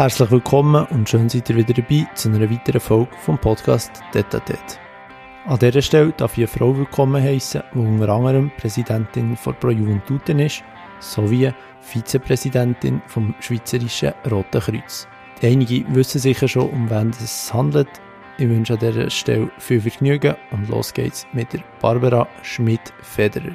Herzlich willkommen und schön seid ihr wieder dabei zu einer weiteren Folge vom Podcast Detatet. An dieser Stelle darf ich eine Frau willkommen heißen, die unter anderem Präsidentin von Pro Juventuten ist, sowie Vizepräsidentin vom Schweizerischen Roten Kreuz. Die Einige wissen sicher schon, um wen es handelt. Ich wünsche an dieser Stelle viel Vergnügen und los geht's mit der Barbara Schmidt-Federer.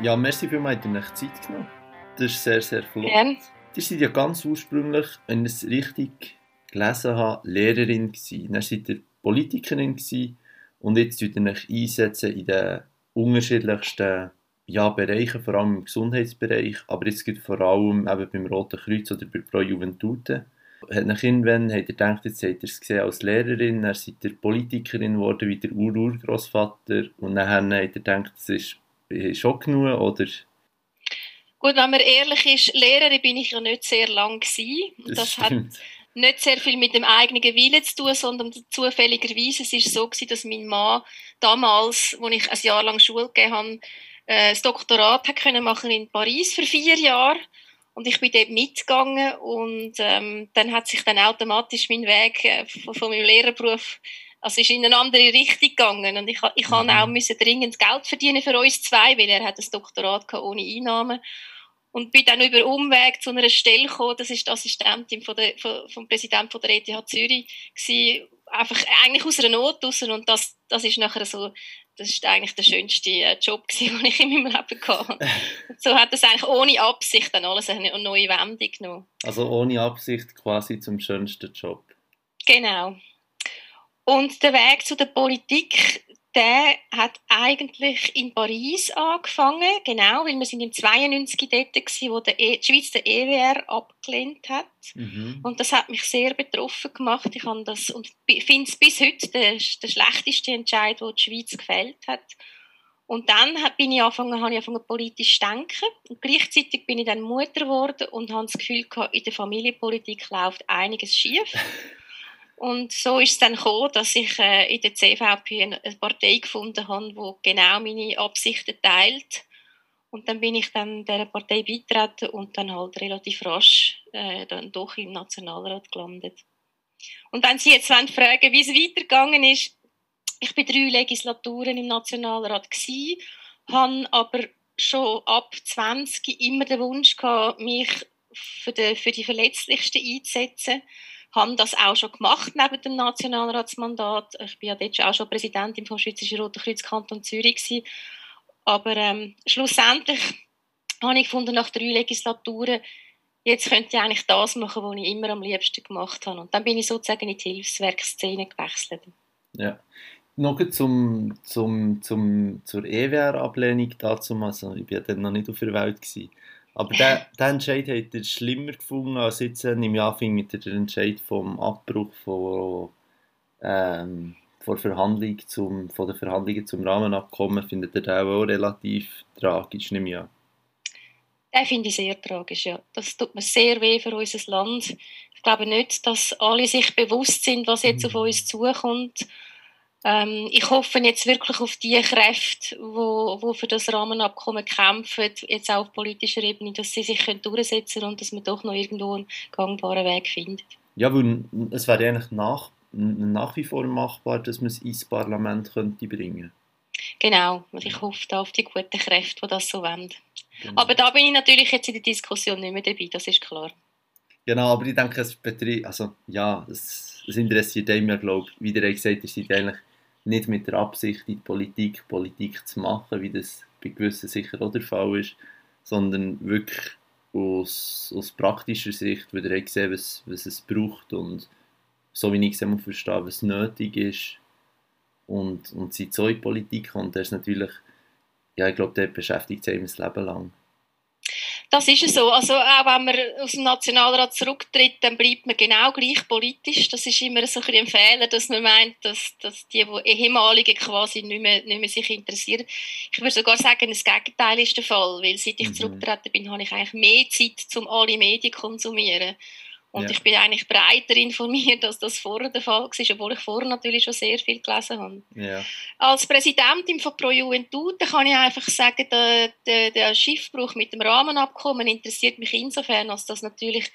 Ja, merci vielmals, dass ihr euch Zeit genommen Das ist sehr, sehr flott. Gern. Ihr seid ja ganz ursprünglich, wenn ich es richtig gelesen habe, Lehrerin gewesen. Dann seid ihr Politikerin gewesen und jetzt tut ihr euch einsetzen in den unterschiedlichsten ja, Bereichen, vor allem im Gesundheitsbereich, aber jetzt geht vor allem eben beim Roten Kreuz oder bei Pro Juventute. Hat nach irgendwann habt ihr gedacht, jetzt habt ihr es gesehen als Lehrerin, dann seid ihr Politikerin geworden wie der Ur-Urgroßvater und dann habt ihr gedacht, das ist, ist schon genug oder Gut, wenn man ehrlich ist, Lehrerin bin ich ja nicht sehr lang gewesen. das, Das hat nicht sehr viel mit dem eigenen Willen zu tun, sondern zufälligerweise es ist so gewesen, dass mein Mann damals, als ich ein Jahr lang Schule gegeben habe, äh, das Doktorat hat können machen in Paris für vier Jahre und ich bin dort mitgegangen und ähm, dann hat sich dann automatisch mein Weg äh, von, von meinem Lehrerberuf also ist in eine andere Richtung gegangen und ich, ich Mhm. auch müssen dringend Geld verdienen für uns zwei, weil er hat das Doktorat gehabt ohne Einnahmen und bin dann über Umweg zu einer Stelle gekommen, das ist die Assistentin von der, von, vom Präsidenten von der ETH Zürich gewesen, einfach eigentlich aus einer Not raus und das, das ist nachher so, das ist eigentlich der schönste äh, Job gewesen, den ich in meinem Leben hatte. So hat das eigentlich ohne Absicht dann alles eine neue Wendung genommen. Also ohne Absicht quasi zum schönsten Job. Genau. Und der Weg zu der Politik, der hat eigentlich in Paris angefangen, genau, weil wir sind im 92 dort gewesen, wo der e die Schweiz den EWR abgelehnt hat. Mhm. Und das hat mich sehr betroffen gemacht. Ich habe das und finde es bis heute der, der schlechteste Entscheid, den die Schweiz gefällt hat. Und dann bin ich angefangen, habe ich angefangen politisch zu denken. Und gleichzeitig bin ich dann Mutter geworden und habe das Gefühl gehabt, in der Familienpolitik läuft einiges schief. Und so ist es dann gekommen, dass ich äh, in der CVP eine Partei gefunden habe, die genau meine Absichten teilt. Und dann bin ich dann dieser Partei beitreten und dann halt relativ rasch äh, dann doch im Nationalrat gelandet. Und wenn Sie jetzt wollen fragen, wie es weitergegangen ist, ich bin drei Legislaturen im Nationalrat gsi, habe aber schon ab 20 immer den Wunsch gehabt, mich für die, für die Verletzlichsten einzusetzen. Habe das auch schon gemacht neben dem Nationalratsmandat. Ich bin ja dort auch schon Präsidentin vom Schweizerischen Roten Kreuz Kanton Zürich gsi. Aber ähm, schlussendlich habe ich gefunden, nach drei Legislaturen, jetzt könnte ich eigentlich das machen, was ich immer am liebsten gemacht habe. Und dann bin ich sozusagen in die Hilfswerkszene gewechselt. Ja. Noch zum, zum, zum, zur EWR-Ablehnung dazu, also ich war dann noch nicht auf der Welt. Gewesen. Aber den, den Entscheid hat er schlimmer gefunden als jetzt äh, im Anfang mit der Entscheid vom Abbruch von, ähm, von, Verhandlung zum, von den Verhandlungen zum Rahmenabkommen. Findet er den auch relativ tragisch, nehme ich an. Den finde ich sehr tragisch, ja. Das tut mir sehr weh für unser Land. Ich glaube nicht, dass alle sich bewusst sind, was jetzt auf uns zukommt. Ähm, ich hoffe jetzt wirklich auf die Kräfte, wo, wo für das Rahmenabkommen kämpfen, jetzt auch auf politischer Ebene, dass sie sich können durchsetzen können und dass man doch noch irgendwo einen gangbaren Weg findet. Ja, weil es wäre eigentlich nach, nach wie vor machbar, dass man es ins Parlament könnte bringen Genau, und ich hoffe da auf die guten Kräfte, die das so wollen. Genau. Aber da bin ich natürlich jetzt in der Diskussion nicht mehr dabei, das ist klar. Genau, aber ich denke, es betrifft, also ja, es, es interessiert einem ja, glaube ich, wie ihr gesagt ihr seid eigentlich nicht mit der Absicht in die Politik, Politik zu machen, wie das bei gewissen sicher auch der Fall ist, sondern wirklich aus, aus praktischer Sicht, weil ihr gesehen, was, was es braucht und so wie ich es verstehe, was nötig ist und, und seid so in Politik und das ist natürlich, ja, ich glaube, der beschäftigt sich das Leben lang. Das ist es so. Also auch wenn man aus dem Nationalrat zurücktritt, dann bleibt man genau gleich politisch. Das ist immer so ein Fehler, dass man meint, dass, dass die, die ehemaligen quasi nicht mehr, nicht mehr sich interessieren. Ich würde sogar sagen, das Gegenteil ist der Fall, weil seit ich Mhm. zurückgetreten bin, habe ich eigentlich mehr Zeit, um alle Medien zu konsumieren. Und Ja. ich bin eigentlich breiter informiert, als das vorher der Fall war, obwohl ich vorher natürlich schon sehr viel gelesen habe. Ja. Als Präsidentin von Pro Juventute kann ich einfach sagen, der, der, der Schiffbruch mit dem Rahmenabkommen interessiert mich insofern, als das natürlich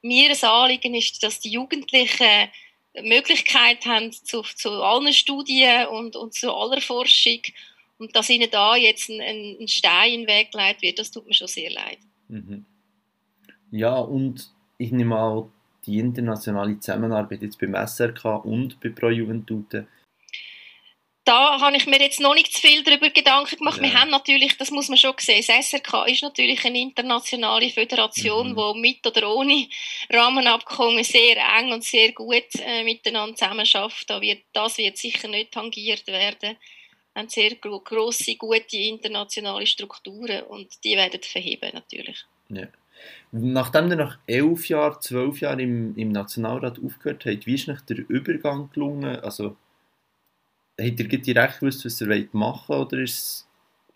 mir ein Anliegen ist, dass die Jugendlichen die Möglichkeit haben zu, zu allen Studien und, und zu aller Forschung und dass ihnen da jetzt ein, ein ein Stein in den Weg gelegt wird, das tut mir schon sehr leid. Mhm. Ja, und ich nehme an, die internationale Zusammenarbeit jetzt beim SRK und bei Pro Juventute. da habe ich mir jetzt noch nicht zu viel darüber Gedanken gemacht. Ja. Wir haben natürlich, das muss man schon sehen, das SRK ist natürlich eine internationale Föderation, Mhm. wo mit oder ohne Rahmenabkommen sehr eng und sehr gut äh, miteinander zusammenarbeitet. Da wird, das wird sicher nicht tangiert werden. Wir haben sehr gro grosse, gute internationale Strukturen und die werden verheben natürlich. Nachdem ihr nach elf Jahren, zwölf Jahren im, im Nationalrat aufgehört habt, wie ist euch der Übergang gelungen? Also, habt ihr direkt gewusst, was ihr wollt machen oder ist es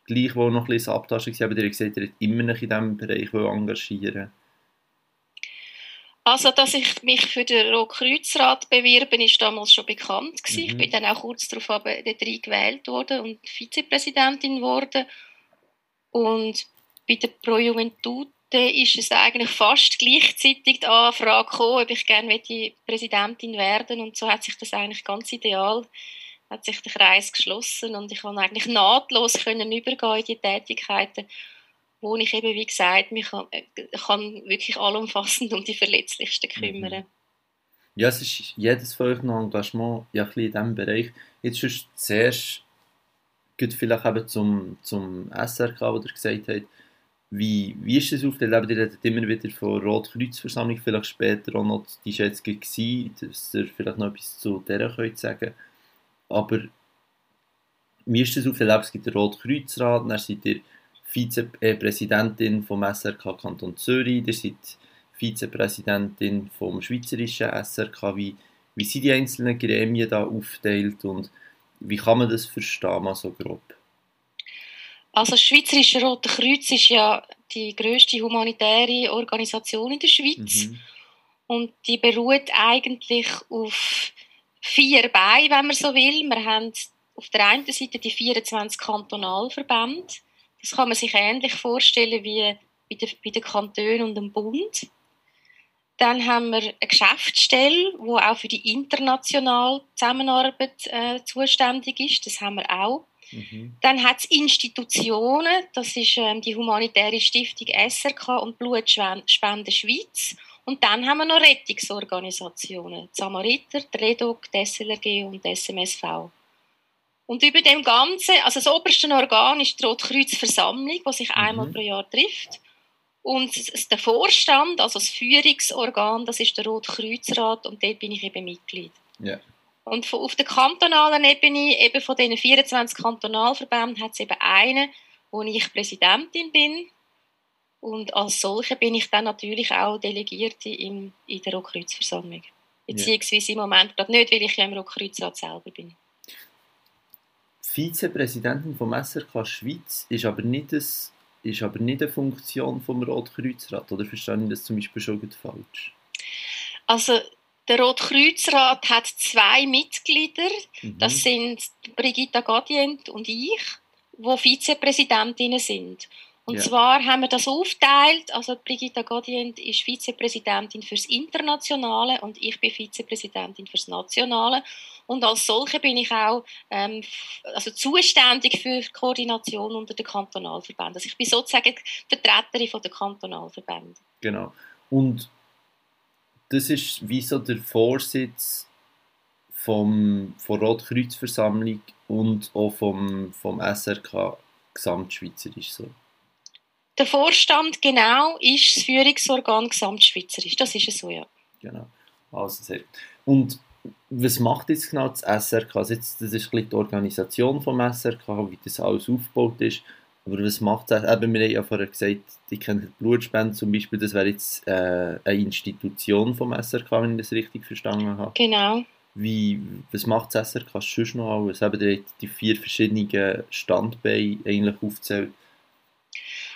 gleich, wo noch ein bisschen Abtaschen war, aber ihr gesagt, ihr immer noch in diesem Bereich engagieren Also, dass ich mich für den Rotkreuzrat bewerben, ist damals schon bekannt gewesen. Ich Mhm. bin dann auch kurz darauf aber dort gewählt worden und Vizepräsidentin geworden. Und bei der Pro Juventute ist es eigentlich fast gleichzeitig die Anfrage gekommen, ob ich gerne möchte Präsidentin werden und so hat sich das eigentlich ganz ideal hat sich der Kreis geschlossen und ich konnte eigentlich nahtlos können übergehen in die Tätigkeiten, wo ich eben, wie gesagt, mich kann, äh, kann wirklich allumfassend um die Verletzlichsten kümmern. Ja, es ist jedes von euch noch Engagement ja, ein bisschen in diesem Bereich. Jetzt schon zuerst geht vielleicht eben zum, zum SRK, wo ihr gesagt habt, wie, wie ist das aufgeteilt? Eben, Ihr redet immer wieder von Rotkreuzversammlung, vielleicht später auch noch die Schätzung gewesen, dass ihr vielleicht noch etwas zu der könnt sagen Aber wie ist das aufgeteilt? Es gibt den Rotkreuzrat, dann seid ihr Vizepräsidentin vom SRK Kanton Zürich, ihr seid Vizepräsidentin vom Schweizerischen SRK. Wie, wie sind die einzelnen Gremien da aufgeteilt und wie kann man das verstehen, mal so grob? Also das Schweizerische Rote Kreuz ist ja die größte humanitäre Organisation in der Schweiz Mhm. und die beruht eigentlich auf vier Beinen, wenn man so will. Wir haben auf der einen Seite die 24 Kantonalverbände. Das kann man sich ähnlich vorstellen wie bei den, bei den Kantonen und dem Bund. Dann haben wir eine Geschäftsstelle, die auch für die internationale Zusammenarbeit äh, zuständig ist. Das haben wir auch. Mhm. Dann hat es Institutionen, das ist ähm, die humanitäre Stiftung SRK und Blutspende Schweiz. Und dann haben wir noch Rettungsorganisationen, die Samariter, die REDOC, die SLRG und die SMSV. Und über dem Ganzen, also das oberste Organ ist die Rotkreuzversammlung, die sich einmal Mhm. pro Jahr trifft. Und der Vorstand, also das Führungsorgan, das ist der Rotkreuzrat und dort bin ich eben Mitglied. Ja. Und von- auf der kantonalen Ebene, eben von diesen 24 Kantonalverbänden, hat es eben einen, wo ich Präsidentin bin. Und als solche bin ich dann natürlich auch Delegierte in, in der Rotkreuzversammlung. Beziehungsweise im Moment gerade nicht, weil ich ja im Rotkreuzrat selber bin. Vizepräsidentin vom SRK Schweiz ist aber nicht, das, ist aber nicht eine Funktion vom Rotkreuzrat, oder verstehe ich das zum Beispiel schon gut falsch? Also der Rotkreuzrat hat zwei Mitglieder. Mhm. Das sind Brigitta Gadient und ich, wo Vizepräsidentinnen sind. Und Ja. zwar haben wir das aufgeteilt. Also Brigitta Gadient ist Vizepräsidentin fürs Internationale und ich bin Vizepräsidentin fürs Nationale. Und als solche bin ich auch ähm, also zuständig für die Koordination unter den Kantonalverbänden. Also ich bin sozusagen Vertreterin von der Kantonalverbände. Genau. Und das ist wie so der Vorsitz vom, von Rotkreuzversammlung und auch vom, vom SRK gesamtschweizerisch so. Der Vorstand genau ist das Führungsorgan gesamtschweizerisch. Das ist es so, ja. Genau. Also sehr. Und was macht jetzt genau das SRK? Also jetzt, das ist ein bisschen die Organisation vom SRK, wie das alles aufgebaut ist. Aber was macht es? Eben, wir haben ja vorher gesagt, die kennen die Blutspende zum Beispiel, das wäre jetzt äh, eine Institution vom SRK, wenn ich das richtig verstanden habe. Genau. Wie, was macht das SRK sonst noch alles? Eben, ihr habt die vier verschiedenen Standbeine eigentlich aufgezählt.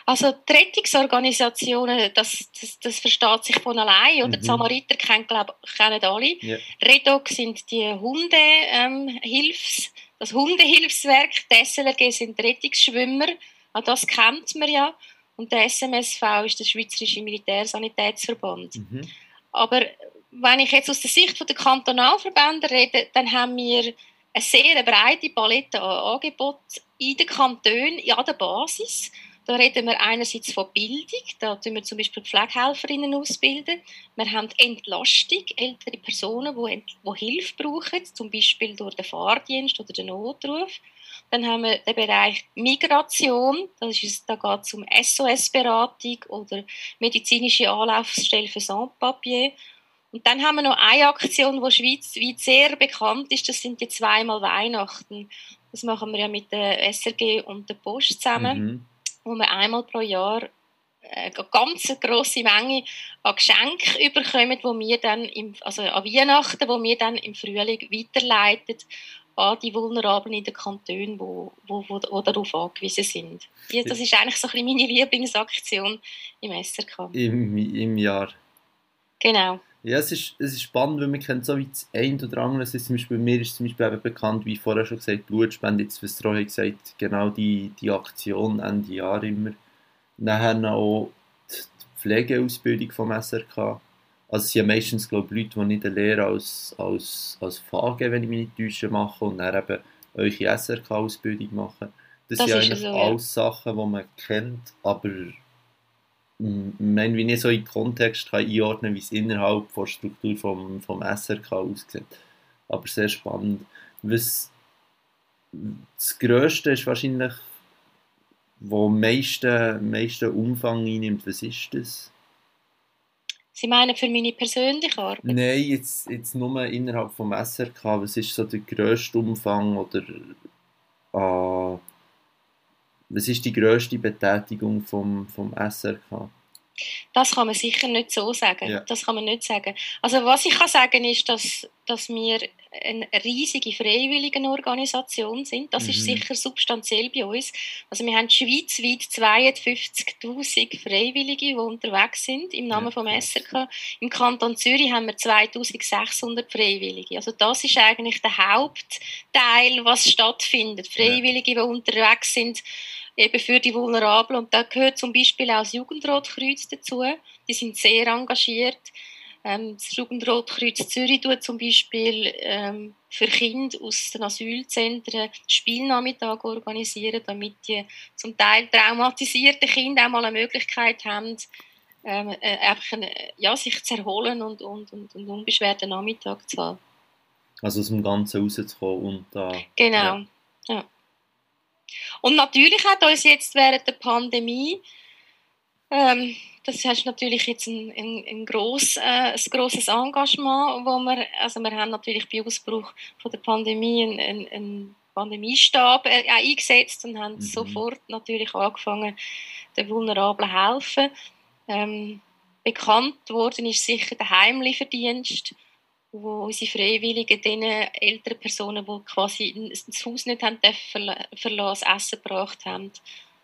Also die Rettungsorganisationen, das, das, das versteht sich von allein. Oder mhm. die Samariter kennen, glaub, kennen alle. Yeah. Redoc sind die Hundehilfs, ähm, das Hundehilfswerk. Die SLRG sind Rettungsschwimmer. Auch das kennt man ja. Und der SMSV ist der Schweizerische Militärsanitätsverband. Mhm. Aber wenn ich jetzt aus der Sicht der Kantonalverbände rede, dann haben wir eine sehr breite Palette an Angeboten in den Kantonen, an der Basis. Da reden wir einerseits von Bildung, da tun wir zum Beispiel Pflegehelferinnen ausbilden. Wir haben Entlastung, ältere Personen, die, die Hilfe brauchen, zum Beispiel durch den Fahrdienst oder den Notruf. Dann haben wir den Bereich Migration, das ist, da geht es um SOS-Beratung oder medizinische Anlaufstelle für Sans-Papier. Und dann haben wir noch eine Aktion, die schweizweit sehr bekannt ist, das sind die zweimal Weihnachten. Das machen wir ja mit der SRG und der Post zusammen, mhm. Wo wir einmal pro Jahr eine ganz grosse Menge an Geschenken überkommen, wo wir dann im, also an Weihnachten, wo wir dann im Frühling weiterleiten an die Vulnerablen in den Kantonen, wo, wo, wo, wo darauf angewiesen sind. Das ist eigentlich so ein meine Lieblingsaktion im SRK. Im, im Jahr. Genau. Ja, es ist, es ist spannend, weil man kennt so wie das ein oder andere. Also zum Beispiel, bei mir ist zum Beispiel eben bekannt, wie vorher schon gesagt, Blutspende, jetzt was Roy gesagt, genau die, die Aktion Ende Jahr immer. Nachher noch auch die Pflegeausbildung vom SRK. Also es sind meistens glaube ich, Leute, die nicht eine Lehre als, als, als FAG, wenn ich mich nicht täusche, machen und dann eben eure SRK-Ausbildung machen. Das, das sind eigentlich so, alles ja. Sachen, die man kennt, aber wenn ich so in Kontext kann einordnen wie es innerhalb der Struktur vom, vom SRK aussieht. Aber sehr spannend. Was das Größte ist wahrscheinlich, wo am meisten, meisten Umfang einnimmt. Was ist das? Sie meinen für meine persönliche Arbeit? Nein, jetzt, jetzt nur innerhalb vom SRK. Was ist so der grösste Umfang oder äh, was ist die grösste Betätigung vom, vom SRK? Das kann man sicher nicht so sagen. Ja. Das kann man nicht sagen. Also was ich kann sagen ist, dass, dass wir eine riesige Freiwilligenorganisation sind. Das mhm. ist sicher substanziell bei uns. Also wir haben schweizweit 52'000 Freiwillige, die unterwegs sind im Namen ja. vom SRK. Im Kanton Zürich haben wir 2600 Freiwillige. Also das ist eigentlich der Hauptteil, was stattfindet. Freiwillige, die unterwegs sind eben für die Vulnerablen. Und da gehört zum Beispiel auch das Jugendrotkreuz dazu. Die sind sehr engagiert. Ähm, das Jugendrotkreuz Zürich tut zum Beispiel ähm, für Kinder aus den Asylzentren Spielnachmittag organisieren, damit die zum Teil traumatisierten Kinder auch mal eine Möglichkeit haben, ähm, äh, einfach eine, ja, sich zu erholen und, und, und, und unbeschwerten Nachmittag zu haben. Also aus dem Ganzen rauszukommen und da... Genau, ja. ja. Und natürlich hat uns jetzt während der Pandemie, ähm, das ist natürlich jetzt ein, ein, ein, gross, äh, ein grosses Engagement, wo wir, also wir haben natürlich bei Ausbruch von der Pandemie einen, einen Pandemiestab äh, eingesetzt und haben mhm. sofort natürlich angefangen, den Vulnerablen zu helfen. Ähm, bekannt worden ist sicher der Heimlieferdienst, wo unsere Freiwilligen den älteren Personen, die quasi das Haus nicht haben verlassen, Essen gebracht haben,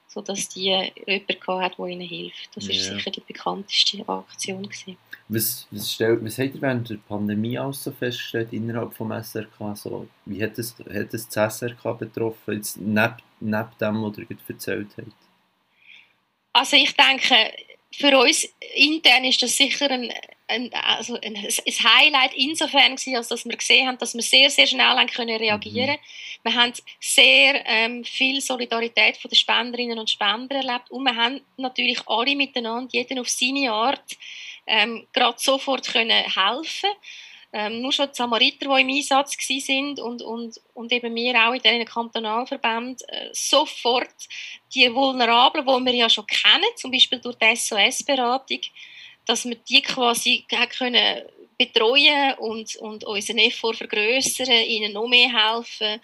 sodass die jemanden hatten, der ihnen hilft. Das war ja. sicher die bekannteste Aktion. Gewesen. Was, was, stellt, was habt ihr während der Pandemie auch so festgestellt innerhalb des SRK? So, wie hat es, hat es das SRK betroffen, jetzt neben, neben dem, was ihr erzählt habt? Also ich denke, für uns intern ist das sicher ein, ein, also ein, ein Highlight insofern gewesen, als dass wir gesehen haben, dass wir sehr, sehr schnell haben können reagieren mhm. Wir haben sehr ähm, viel Solidarität von den Spenderinnen und Spendern erlebt und wir haben natürlich alle miteinander, jeder auf seine Art, ähm, gerade sofort können helfen ähm, nur schon die Samariter, die im Einsatz sind und, und, und eben wir auch in diesen Kantonalverbänden äh, sofort die Vulnerablen, die wir ja schon kennen, zum Beispiel durch die SOS-Beratung, dass wir die quasi können betreuen und, und unseren Effort vergrößern, ihnen noch mehr helfen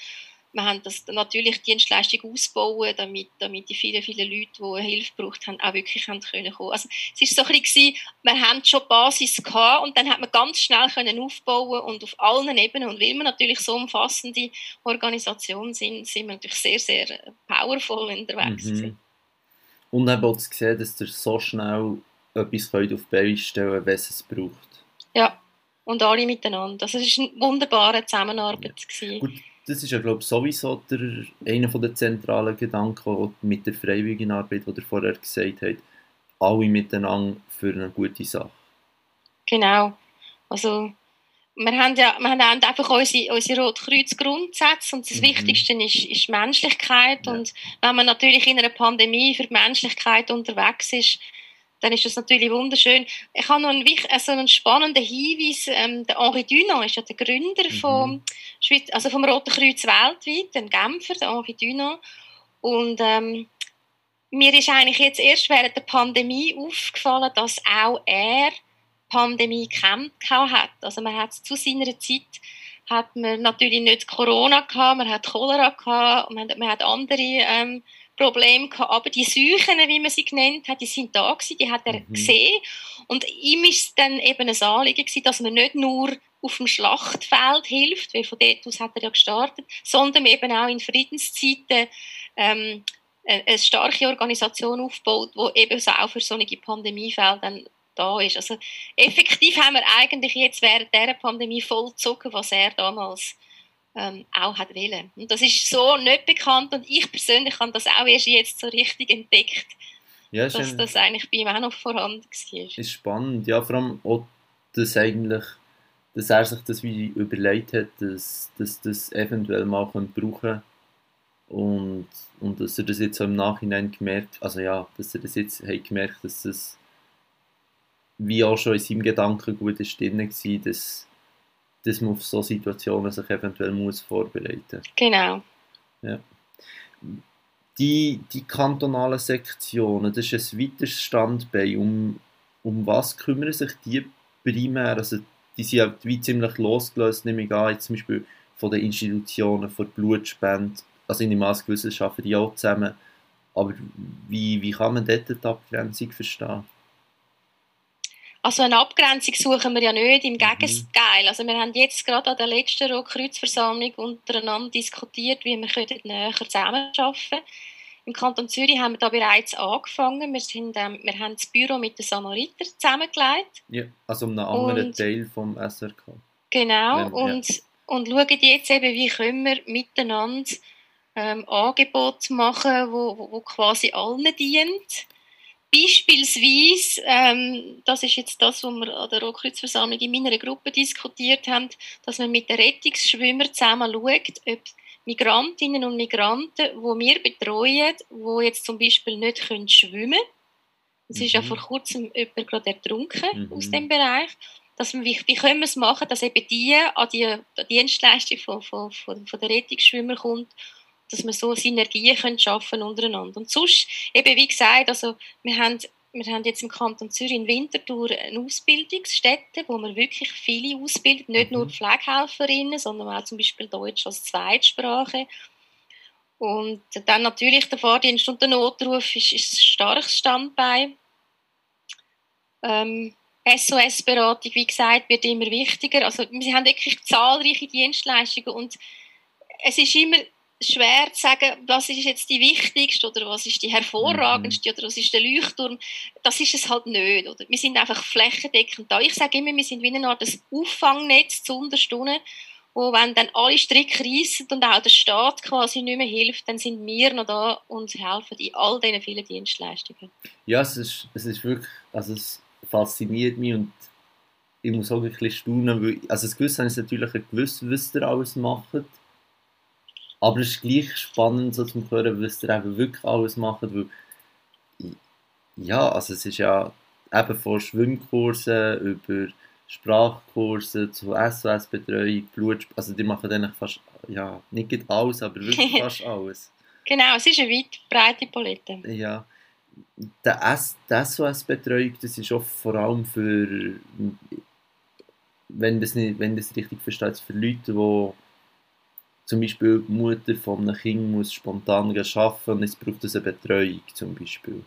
wir haben das natürlich Dienstleistung ausbauen, damit, damit die vielen, vielen Leute, die Hilfe gebraucht haben, auch wirklich haben können kommen. Also es war so ein bisschen, wir haben schon die Basis gehabt und dann hat man ganz schnell können aufbauen und auf allen Ebenen und weil wir natürlich so umfassende Organisation sind, sind wir natürlich sehr, sehr powerful unterwegs mhm. Und eben auch zu sehen, dass ihr so schnell etwas könnt auf die Beine stellen könnt, wenn es braucht. Ja, und alle miteinander. Das war eine wunderbare Zusammenarbeit. Ja. Gut, das ist ja, glaube ich, sowieso der, einer der zentralen Gedanken mit der freiwilligen Arbeit, die ihr vorher gesagt habt. Alle miteinander für eine gute Sache. Genau. Also, wir haben ja wir haben einfach unsere, unsere Rotkreuz-Grundsätze und das mhm. Wichtigste ist, ist Menschlichkeit. Ja. Und wenn man natürlich in einer Pandemie für die Menschlichkeit unterwegs ist, dann ist das natürlich wunderschön. Ich habe noch einen, also einen spannenden Hinweis. Ähm, der Henri Dunant ist ja der Gründer mhm. vom, Schweiz, also vom Roten Kreuz weltweit, ein Genfer, der Henri Dunant. Und ähm, mir ist eigentlich jetzt erst während der Pandemie aufgefallen, dass auch er Pandemie gekämpft hat. Also man hat zu seiner Zeit hat man natürlich nicht Corona gehabt, man hat Cholera gehabt, man hat, man hat andere ähm, Probleme gehabt, aber die Seuchen, wie man sie genannt hat, die sind da gewesen, die hat er mhm. gesehen und ihm ist dann eben ein Anliegen gewesen, dass man nicht nur auf dem Schlachtfeld hilft, weil von dort aus hat er ja gestartet, sondern eben auch in Friedenszeiten ähm, eine starke Organisation aufbaut, die eben so auch für solche Pandemiefälle dann da ist. Also effektiv haben wir eigentlich jetzt während dieser Pandemie vollzogen, was er damals ähm, auch hat wollen. Und das ist so nicht bekannt und ich persönlich habe das auch erst jetzt so richtig entdeckt, ja, dass ein, das eigentlich bei ihm auch noch vorhanden war. Ist spannend, ja, vor allem auch, dass eigentlich dass er sich das wie überlegt hat, dass, dass das eventuell mal brauchen und, und dass er das jetzt so im Nachhinein gemerkt, also ja, dass er das jetzt hat gemerkt, dass das wie auch schon in seinem Gedanken gut ist drin war, dass, dass man auf solche Situationen sich eventuell muss vorbereiten muss. Genau. Ja. Die, die kantonalen Sektionen, das ist ein weiteres Standbein. Um, um was kümmern sich die primär? Also die sind ja wie ziemlich losgelöst, nehme ich an, jetzt zum Beispiel von den Institutionen, von Blutspenden, also in der Maßgewissenschaft arbeiten die auch zusammen. Aber wie, wie kann man dort die Abgrenzung verstehen? Also eine Abgrenzung suchen wir ja nicht, im mhm. Gegenteil. Also wir haben jetzt gerade an der letzten Rotkreuzversammlung untereinander diskutiert, wie wir näher zusammenarbeiten können. Im Kanton Zürich haben wir da bereits angefangen. Wir, sind, ähm, wir haben das Büro mit den Samaritern zusammengelegt. Ja, also einem anderen und, Teil vom SRK. Genau, ja, und, und schauen jetzt eben, wie können wir miteinander ähm, Angebote machen, wo, wo, wo quasi allen dient. Beispielsweise, ähm, das ist jetzt das, was wir an der Rotkreuzversammlung in meiner Gruppe diskutiert haben, dass man mit den Rettungsschwimmern zusammen schaut, ob Migrantinnen und Migranten, die wir betreuen, die jetzt zum Beispiel nicht können schwimmen können, es mhm. ist ja mhm. vor kurzem jemand gerade ertrunken mhm. aus dem Bereich, dass wir, wie, wie können wir es machen, dass eben die an die, die Dienstleistung von, von, von, von der Rettungsschwimmer kommt dass wir so Synergien können schaffen untereinander. Und sonst, eben wie gesagt, also wir haben, wir haben jetzt im Kanton Zürich in Winterthur eine Ausbildungsstätte, wo wir wirklich viele ausbilden, nicht mhm. nur Pflegehelferinnen, sondern auch zum Beispiel Deutsch als Zweitsprache. Und dann natürlich der Fahrdienst und der Notruf ist, ist ein starkes Standbein. Ähm, SOS-Beratung, wie gesagt, wird immer wichtiger. Also wir haben wirklich zahlreiche Dienstleistungen und es ist immer schwer zu sagen, was ist jetzt die wichtigste oder was ist die hervorragendste mhm. oder was ist der Leuchtturm. Das ist es halt nicht. Oder? Wir sind einfach flächendeckend da. Ich sage immer, wir sind wie eine Art Auffangnetz zu Unterstunden, wo wenn dann alle Stricke reissen und auch der Staat quasi nicht mehr hilft, dann sind wir noch da und helfen in all diesen vielen Dienstleistungen. Ja, es ist, es ist wirklich, also es fasziniert mich und ich muss auch ein bisschen staunen, weil, also das Gewissen ist natürlich gewusst, was ihr alles macht aber es ist gleich spannend, so zu hören, was ihr eben wirklich alles macht, weil ja, also es ist ja eben von Schwimmkursen über Sprachkurse zu SOS-Betreuung, Blut, also die machen eigentlich fast, ja, nicht alles, aber wirklich fast alles. Genau, es ist eine weit breite Palette. Ja, die SOS-Betreuung, das ist auch vor allem für, wenn das, nicht, wenn das richtig versteht, für Leute, die zum Beispiel die Mutter von einem Kind muss spontan arbeiten und es braucht eine Betreuung zum Beispiel.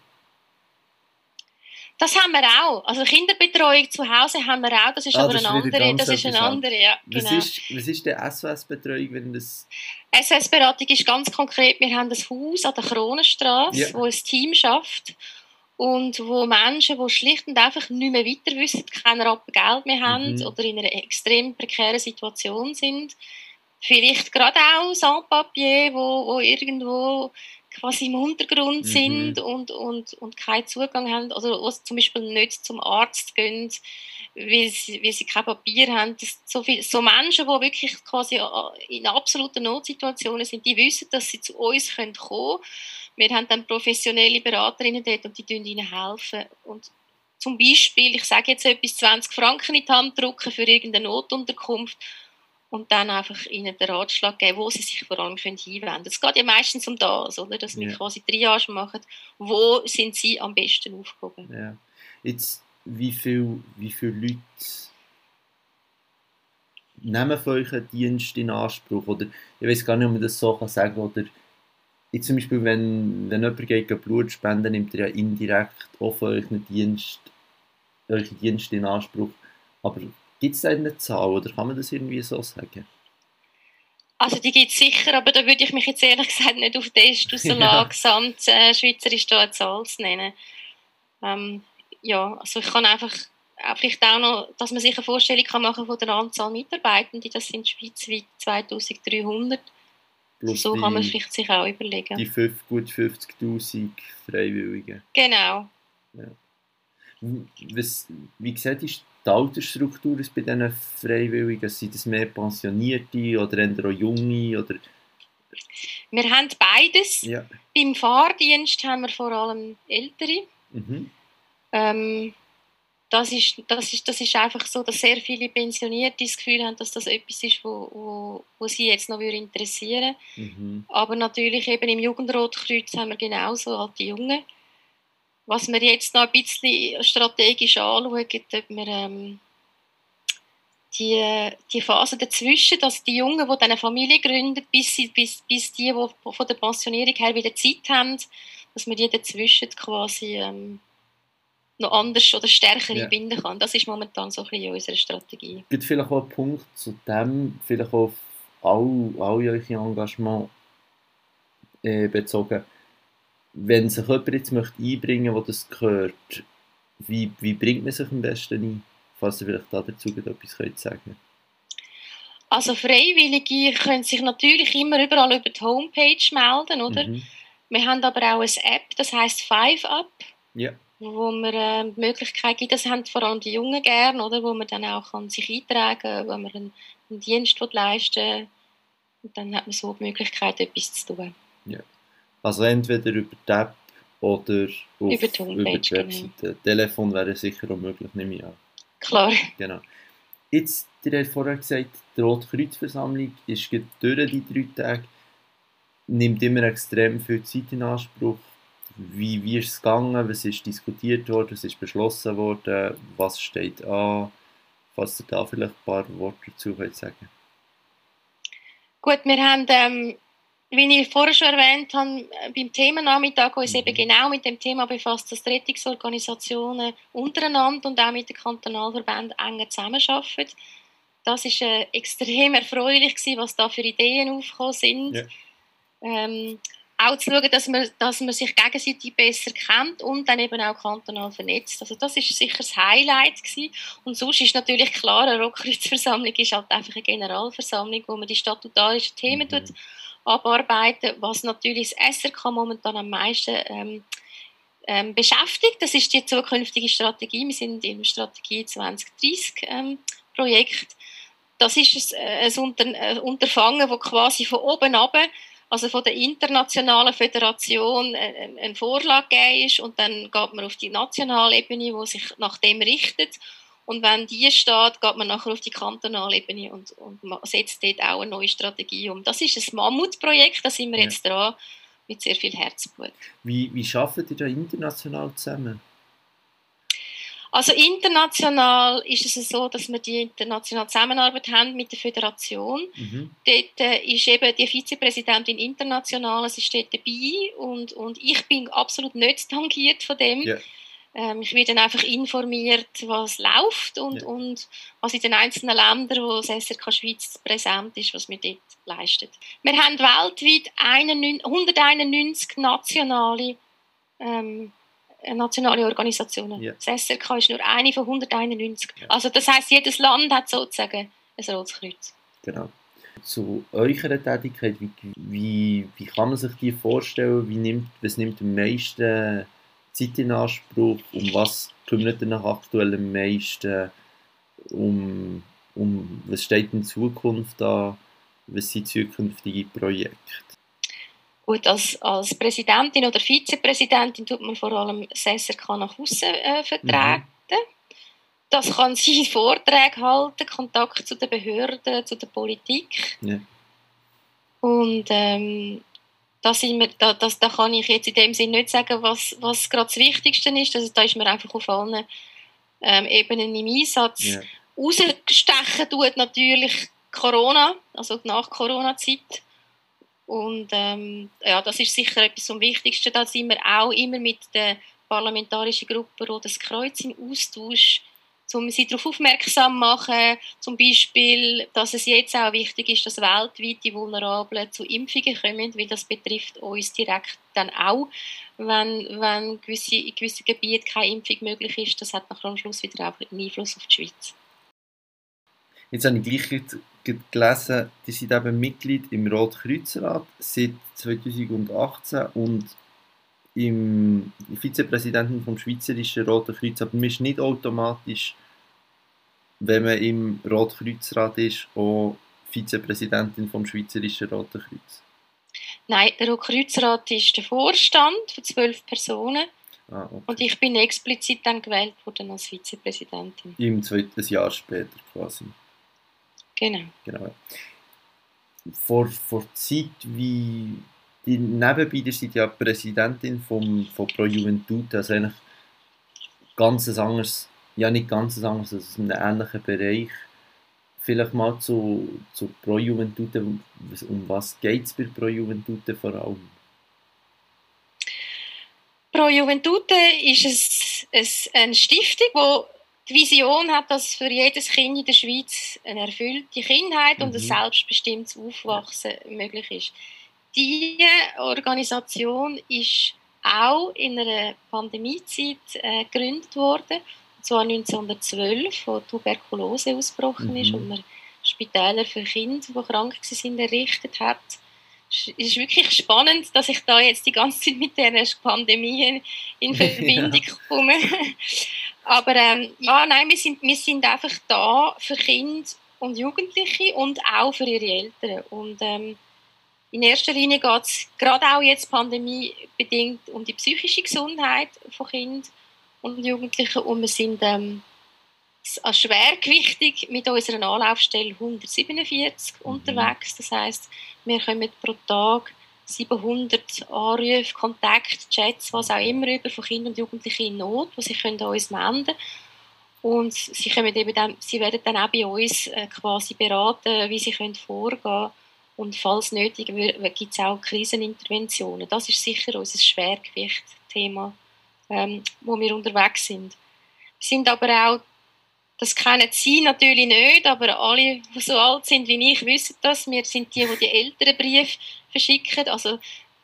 Das haben wir auch. Also Kinderbetreuung zu Hause haben wir auch. Das ist Ah, aber das eine andere. Das ist eine andere, ja. Was Genau. ist, was ist der SOS-Betreuung, wenn das... SS-Beratung ist ganz konkret, wir haben ein Haus an der Kronenstraße, Ja. wo ein Team schafft und wo Menschen, die schlicht und einfach nicht mehr weiter wissen, kein Rappen Geld mehr haben Mhm. oder in einer extrem prekären Situation sind, vielleicht gerade auch Sans-Papier, wo, wo irgendwo quasi im Untergrund Mhm. sind und, und, und keinen Zugang haben, also wo sie zum Beispiel nicht zum Arzt gehen, weil sie, weil sie kein Papier haben. Das, so, viel, so Menschen, die wirklich quasi in absoluten Notsituationen sind, die wissen, dass sie zu uns kommen können. Wir haben dann professionelle Beraterinnen dort und die ihnen helfen. Und zum Beispiel, ich sage jetzt etwas, 20 Franken in die Hand drücken für irgendeine Notunterkunft und dann einfach ihnen den Ratschlag geben, wo sie sich vor allem können einwenden können. Es geht ja meistens um das, oder? dass wir Ja. quasi Triage machen, wo sind sie am besten aufgehoben. Ja. Jetzt, wie viele wie viel Leute nehmen von euch einen Dienst in Anspruch? Oder ich weiß gar nicht, ob man das so kann sagen kann. Oder jetzt zum Beispiel, wenn, wenn jemand geht Blut spenden, nimmt er ja indirekt auch von euch einen Dienst, eure Dienste in Anspruch. Aber gibt es da eine Zahl oder kann man das irgendwie so sagen? Also die gibt es sicher, aber da würde ich mich jetzt ehrlich gesagt nicht auf aus der Lage, gesamt äh, schweizerisch da eine Zahl zu nennen. Ähm, ja, also ich kann einfach vielleicht auch noch, dass man sich eine Vorstellung kann machen von der Anzahl Mitarbeitenden, das sind schweizweit 2300. Plus so kann man die, vielleicht sich auch überlegen. die fünf, gut 50'000 Freiwilligen. Genau. Was, wie sieht ist die Altersstruktur bei diesen Freiwilligen? Sind das mehr Pensionierte oder eher auch Junge? Oder, Wir haben beides. ja. Beim Fahrdienst haben wir vor allem Ältere. Mhm. Ähm, das, ist, das, ist, das ist einfach so, dass sehr viele Pensionierte das Gefühl haben, dass das etwas ist, wo, wo, wo sie jetzt noch würde interessieren Mhm. Aber natürlich eben im Jugendrotkreuz haben wir genauso alte Jungen. Was wir jetzt noch ein bisschen strategisch anschauen, ob wir ähm, die, die Phase dazwischen, dass die Jungen, die eine Familie gründen, bis, sie, bis, bis die, die von der Pensionierung her wieder Zeit haben, dass man die dazwischen quasi ähm, noch anders oder stärker Ja. einbinden kann. Das ist momentan so ein bisschen unsere Strategie. Gibt vielleicht auch einen Punkt zu dem, vielleicht auf all, all eure Engagement äh, bezogen. Wenn sich jemand jetzt möchte einbringen möchte, der das gehört, wie, wie bringt man sich am besten ein? Falls ihr vielleicht da dazu etwas könnt sagen Also Freiwillige können sich natürlich immer überall über die Homepage melden, oder? Mhm. Wir haben aber auch eine App, das heißt Five Up, Ja. wo man äh, die Möglichkeit gibt, das haben vor allem die Jungen gern, oder? Wo man dann auch kann sich eintragen kann, wenn man einen, einen Dienst leisten will. Und dann hat man so die Möglichkeit, etwas zu tun. Also entweder über die App oder auf, Über die über die Webseite. Telefon wäre sicher auch möglich, nehme ich an. Klar. Genau. Jetzt, ihr habt vorher gesagt, die Rotkreuzversammlung ist durch die drei Tage, nimmt immer extrem viel Zeit in Anspruch. Wie, wie ist es gegangen? Was ist diskutiert worden? Was ist beschlossen worden? Was steht an? Falls ihr da vielleicht ein paar Worte dazu könnt sagen Gut, wir haben, ähm, wie ich vorher schon erwähnt habe, äh, beim Themennachmittag uns Mhm. eben genau mit dem Thema befasst, dass Rettungsorganisationen untereinander und auch mit den Kantonalverbänden enger zusammenarbeiten. Das war äh, extrem erfreulich, gewesen, was da für Ideen aufgekommen sind. Ja. Ähm, auch zu schauen, dass man, dass man sich gegenseitig besser kennt und dann eben auch kantonal vernetzt. Also das ist sicher das Highlight gewesen. Und sonst ist natürlich klar, eine Rockkreuzversammlung ist halt einfach eine Generalversammlung, wo man die statutarischen Themen Mhm. tut abarbeiten, was natürlich das SRK momentan am meisten ähm, ähm, beschäftigt. Das ist die zukünftige Strategie. Wir sind im Strategie 2030 ähm. Das ist ein, äh, ein, Unter ein Unterfangen, das quasi von oben ab, also von der internationalen Föderation, äh, eine Vorlage gegeben ist und dann geht man auf die nationale Ebene, wo sich nach dem richtet. Und wenn die steht, geht man nachher auf die kantonale Ebene und, und setzt dort auch eine neue Strategie um. Das ist ein Mammutprojekt, da sind wir Ja. jetzt dran, mit sehr viel Herzblut. Wie, wie arbeitet ihr da international zusammen? Also international ist es so, dass wir die internationale Zusammenarbeit haben mit der Föderation. Mhm. Dort äh, ist eben die Vizepräsidentin international, sie steht dabei und, und ich bin absolut nicht tangiert von dem. Ja. Ähm, ich werde dann einfach informiert, was läuft und, ja. und was in den einzelnen Ländern, wo das SRK Schweiz präsent ist, was wir dort leisten. Wir haben weltweit 191 nationale, ähm, nationale Organisationen. Ja. Das SRK ist nur eine von 191. Ja. Also das heißt, jedes Land hat sozusagen ein Rotes Kreuz. Genau. Zu eurer Tätigkeit, wie, wie, wie kann man sich die vorstellen? Wie nimmt, was nimmt am meisten Zeit in Anspruch? Um was kümmert ihr nach aktuell am meisten? Um, um was steht in Zukunft an? Was sind zukünftige Projekte? Gut, als, als Präsidentin oder Vizepräsidentin tut man vor allem das SRK nach außen äh, vertreten. Mhm. Das kann sein Vorträge halten, Kontakt zu den Behörden, zu der Politik. Ja. Und ähm, da, sind wir, da, das, da kann ich jetzt in dem Sinne nicht sagen, was, was gerade das Wichtigste ist. Also da ist man einfach auf allen ähm, Ebenen im Einsatz. Ja. Rausstechen tut natürlich Corona, also nach Corona-Zeit. Und ähm, ja, das ist sicher etwas am Wichtigsten. Da sind wir auch immer mit der parlamentarischen Gruppe Rotes Kreuz im Austausch um sie darauf aufmerksam zu machen, zum Beispiel, dass es jetzt auch wichtig ist, dass weltweit die Vulnerablen zu Impfungen kommen, weil das betrifft uns direkt dann auch, wenn, wenn gewisse, in gewissen Gebieten keine Impfung möglich ist. Das hat nachher am Schluss wieder auch einen Einfluss auf die Schweiz. Jetzt habe ich gleich gelesen, die sind eben Mitglied im Rotkreuzrat seit 2018 und im Vizepräsidenten vom Schweizerischen Roten Kreuz, aber man ist nicht automatisch, wenn man im Rotkreuzrat ist, auch Vizepräsidentin vom Schweizerischen Roten Kreuz. Nein, der Rotkreuzrat ist der Vorstand von zwölf Personen. Ah, okay. Und ich bin explizit dann gewählt worden als Vizepräsidentin. Im zweiten Jahr später quasi. Genau. genau. Vor, vor Zeit, wie die nebenbei ihr seid ja Präsidentin vom, von Pro Juventud, also eigentlich ganz anderes, ja nicht ganz anderes, also in einem ähnlichen Bereich. Vielleicht mal zu, zu Pro Juventud, um was geht es bei Pro Juventud vor allem? Pro Juventud ist es, eine Stiftung, die die Vision hat, dass für jedes Kind in der Schweiz eine erfüllte Kindheit mhm. und ein mhm. selbstbestimmtes Aufwachsen möglich ist diese Organisation ist auch in einer Pandemiezeit äh, gegründet worden, und zwar 1912, wo Tuberkulose ausgebrochen mhm. ist und man Spitäler für Kinder, die krank sind, errichtet hat. Es ist wirklich spannend, dass ich da jetzt die ganze Zeit mit der Pandemie in Verbindung ja. komme. Aber ähm, ja, nein, wir sind, wir sind einfach da für Kinder und Jugendliche und auch für ihre Eltern. Und ähm, in erster Linie geht es gerade auch jetzt pandemiebedingt um die psychische Gesundheit von Kindern und Jugendlichen und wir sind ähm, als schwergewichtig mit unserer Anlaufstelle 147 mhm. unterwegs. Das heißt, wir kommen pro Tag 700 Anrufe, Kontakt, Chats, was auch immer über von Kindern und Jugendlichen in Not, wo sie können an uns melden und sie, kommen eben dann, sie werden dann auch bei uns äh, quasi beraten, wie sie können vorgehen können und falls nötig gibt es auch Kriseninterventionen. Das ist sicher unser Schwergewicht-Thema, ähm, wo wir unterwegs sind. Wir sind aber auch, das kennen Sie natürlich nicht, aber alle, die so alt sind wie ich, wissen das. Wir sind die, die die älteren Briefe verschicken. Also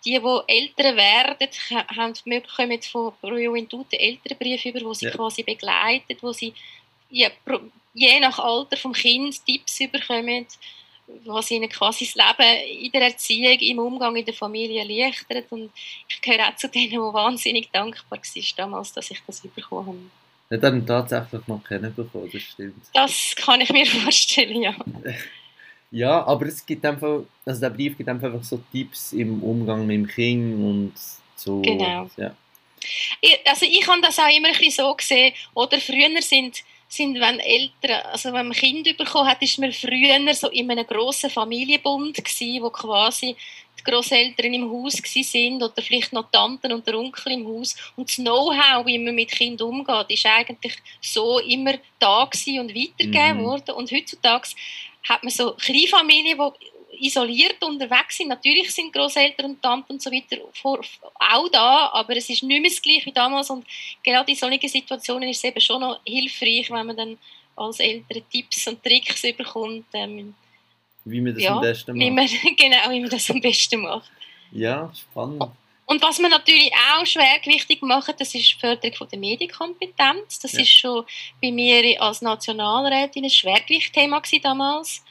die, die älter werden, haben die Möglichkeit von Juventud ältere Briefe über, wo sie ja. quasi begleiten, wo sie ja, je nach Alter vom Kind Tipps bekommen, was ihnen quasi das Leben in der Erziehung, im Umgang in der Familie erleichtert. Und ich gehöre auch zu denen, die wahnsinnig dankbar waren damals, dass ich das bekommen habe. Ja, dann tatsächlich noch kennenbekommen, das stimmt. Das kann ich mir vorstellen, ja. ja, aber es gibt einfach, also der Brief gibt einfach so Tipps im Umgang mit dem Kind und so. Genau. Ja. Ich, also ich habe das auch immer ein bisschen so gesehen, oder früher sind sind, wenn Eltern, also wenn man Kinder bekommen hat, ist man früher so in einem grossen Familienbund gewesen, wo quasi die Großeltern im Haus sind oder vielleicht noch Tanten und der Onkel im Haus und das Know-how, wie man mit Kindern umgeht, ist eigentlich so immer da gewesen und weitergegeben mhm. worden und heutzutage hat man so Kleinfamilien, wo isoliert unterwegs sind. Natürlich sind Großeltern und Tanten und so weiter auch da, aber es ist nicht mehr das gleiche wie damals und gerade in solchen Situationen ist es eben schon noch hilfreich, wenn man dann als Eltern Tipps und Tricks bekommt. Ähm, wie man das ja, am besten macht. Wie man, genau, wie man das am besten macht. Ja, spannend. Und was wir natürlich auch schwergewichtig machen, das ist die Förderung von der Medienkompetenz. Das ja. ist schon bei mir als Nationalrätin ein Schwergewichtthema damals.